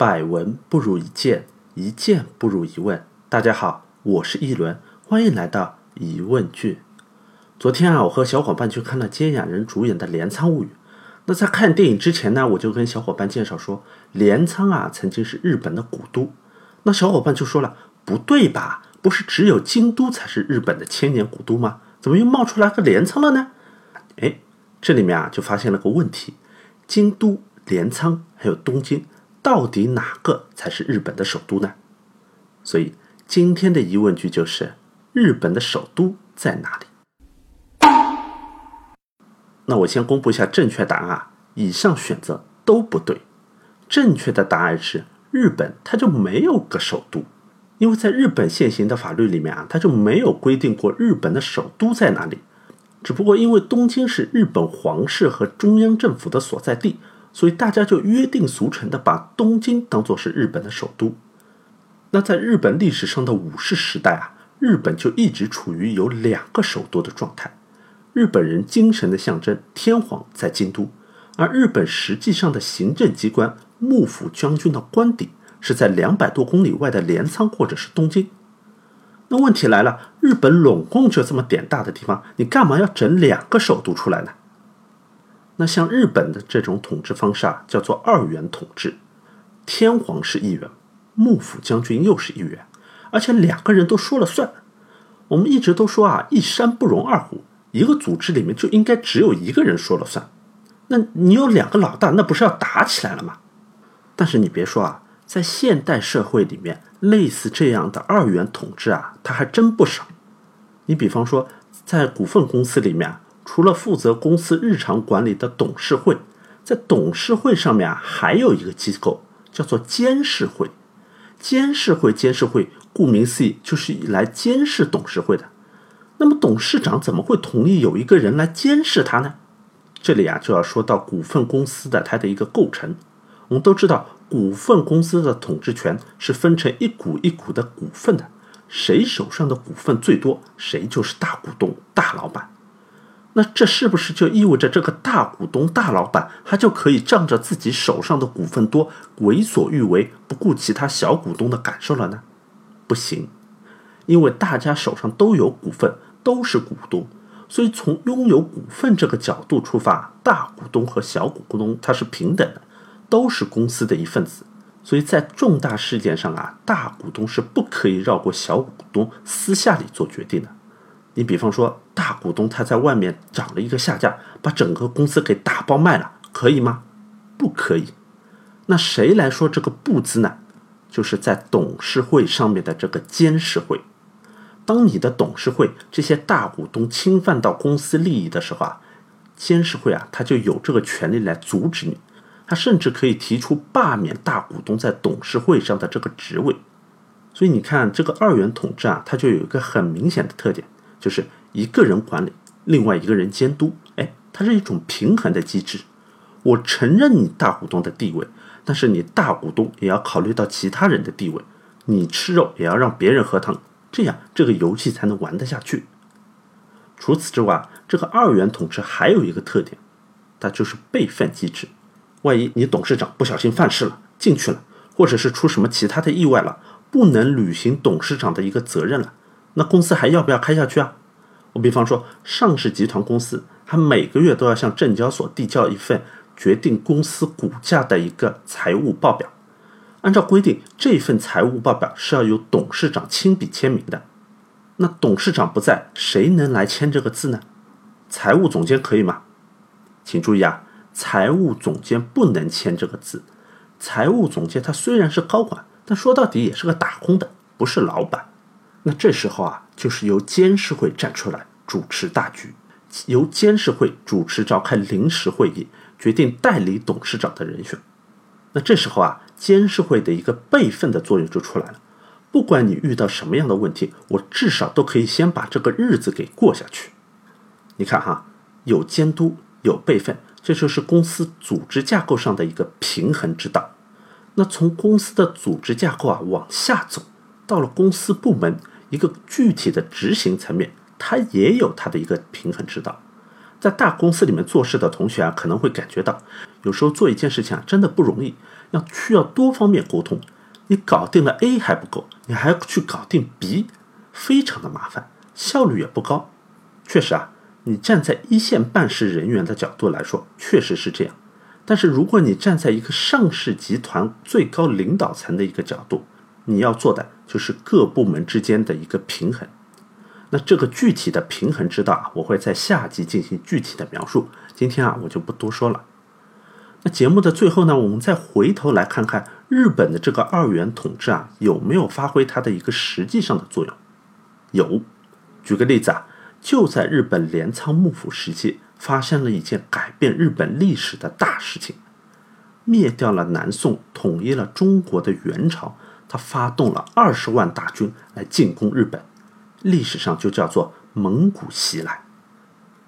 百闻不如一见，一见不如一问。大家好，我是一轮，欢迎来到疑问句。昨天啊，我和小伙伴去看了金雅人主演的《镰仓物语》。那在看电影之前呢，我就跟小伙伴介绍说，镰仓啊曾经是日本的古都。那小伙伴就说了，不对吧？不是只有京都才是日本的千年古都吗？怎么又冒出来个镰仓了呢？哎，这里面啊就发现了个问题：京都、镰仓还有东京。到底哪个才是日本的首都呢？所以今天的疑问句就是：日本的首都在哪里？那我先公布一下正确答案啊！以上选择都不对。正确的答案是日本，它就没有个首都，因为在日本现行的法律里面啊，它就没有规定过日本的首都在哪里。只不过因为东京是日本皇室和中央政府的所在地。所以大家就约定俗成的把东京当做是日本的首都。那在日本历史上的武士时代啊，日本就一直处于有两个首都的状态。日本人精神的象征天皇在京都，而日本实际上的行政机关幕府将军的官邸是在两百多公里外的镰仓或者是东京。那问题来了，日本拢共就这么点大的地方，你干嘛要整两个首都出来呢？那像日本的这种统治方式啊，叫做二元统治，天皇是一元，幕府将军又是一元，而且两个人都说了算。我们一直都说啊，一山不容二虎，一个组织里面就应该只有一个人说了算。那你有两个老大，那不是要打起来了吗？但是你别说啊，在现代社会里面，类似这样的二元统治啊，它还真不少。你比方说，在股份公司里面。除了负责公司日常管理的董事会，在董事会上面啊，还有一个机构叫做监事会。监事会，监事会，顾名思义，就是来监视董事会的。那么董事长怎么会同意有一个人来监视他呢？这里啊，就要说到股份公司的它的一个构成。我们都知道，股份公司的统治权是分成一股一股的股份的，谁手上的股份最多，谁就是大股东、大老板。那这是不是就意味着这个大股东、大老板他就可以仗着自己手上的股份多，为所欲为，不顾其他小股东的感受了呢？不行，因为大家手上都有股份，都是股东，所以从拥有股份这个角度出发，大股东和小股东他是平等的，都是公司的一份子。所以在重大事件上啊，大股东是不可以绕过小股东私下里做决定的。你比方说，大股东他在外面涨了一个下价，把整个公司给打包卖了，可以吗？不可以。那谁来说这个不字呢？就是在董事会上面的这个监事会。当你的董事会这些大股东侵犯到公司利益的时候啊，监事会啊，他就有这个权利来阻止你，他甚至可以提出罢免大股东在董事会上的这个职位。所以你看，这个二元统治啊，它就有一个很明显的特点。就是一个人管理，另外一个人监督，哎，它是一种平衡的机制。我承认你大股东的地位，但是你大股东也要考虑到其他人的地位。你吃肉也要让别人喝汤，这样这个游戏才能玩得下去。除此之外，这个二元统治还有一个特点，它就是备份机制。万一你董事长不小心犯事了，进去了，或者是出什么其他的意外了，不能履行董事长的一个责任了。那公司还要不要开下去啊？我比方说，上市集团公司，它每个月都要向证交所递交一份决定公司股价的一个财务报表。按照规定，这份财务报表是要由董事长亲笔签名的。那董事长不在，谁能来签这个字呢？财务总监可以吗？请注意啊，财务总监不能签这个字。财务总监他虽然是高管，但说到底也是个打工的，不是老板。那这时候啊，就是由监事会站出来主持大局，由监事会主持召开临时会议，决定代理董事长的人选。那这时候啊，监事会的一个备份的作用就出来了。不管你遇到什么样的问题，我至少都可以先把这个日子给过下去。你看哈，有监督，有备份，这就是公司组织架构上的一个平衡之道。那从公司的组织架构啊往下走，到了公司部门。一个具体的执行层面，它也有它的一个平衡之道。在大公司里面做事的同学啊，可能会感觉到，有时候做一件事情啊，真的不容易。要需要多方面沟通。你搞定了 A 还不够，你还要去搞定 B，非常的麻烦，效率也不高。确实啊，你站在一线办事人员的角度来说，确实是这样。但是如果你站在一个上市集团最高领导层的一个角度，你要做的就是各部门之间的一个平衡。那这个具体的平衡之道啊，我会在下集进行具体的描述。今天啊，我就不多说了。那节目的最后呢，我们再回头来看看日本的这个二元统治啊，有没有发挥它的一个实际上的作用？有。举个例子啊，就在日本镰仓幕府时期，发生了一件改变日本历史的大事情，灭掉了南宋，统一了中国的元朝，他发动了二十万大军来进攻日本。历史上就叫做蒙古袭来。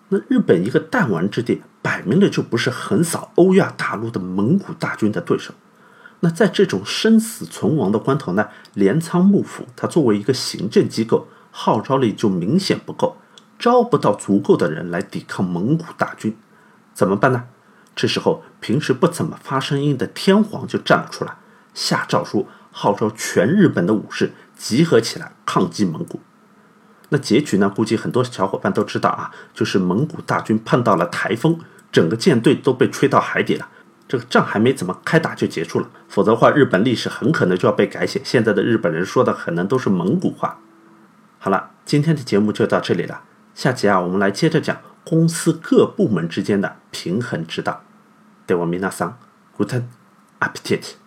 那日本一个弹丸之地，摆明了就不是横扫欧亚大陆的蒙古大军的对手。那在这种生死存亡的关头呢，镰仓幕府它作为一个行政机构，号召力就明显不够，招不到足够的人来抵抗蒙古大军，怎么办呢？这时候，平时不怎么发声音的天皇就站了出来，下诏书号召全日本的武士集合起来抗击蒙古。那结局呢？估计很多小伙伴都知道啊，就是蒙古大军碰到了台风，整个舰队都被吹到海底了。这个仗还没怎么开打就结束了，否则的话，日本历史很可能就要被改写。现在的日本人说的可能都是蒙古话。好了，今天的节目就到这里了，下集啊，我们来接着讲公司各部门之间的平衡之道。对我米娜桑，Guten Appetit。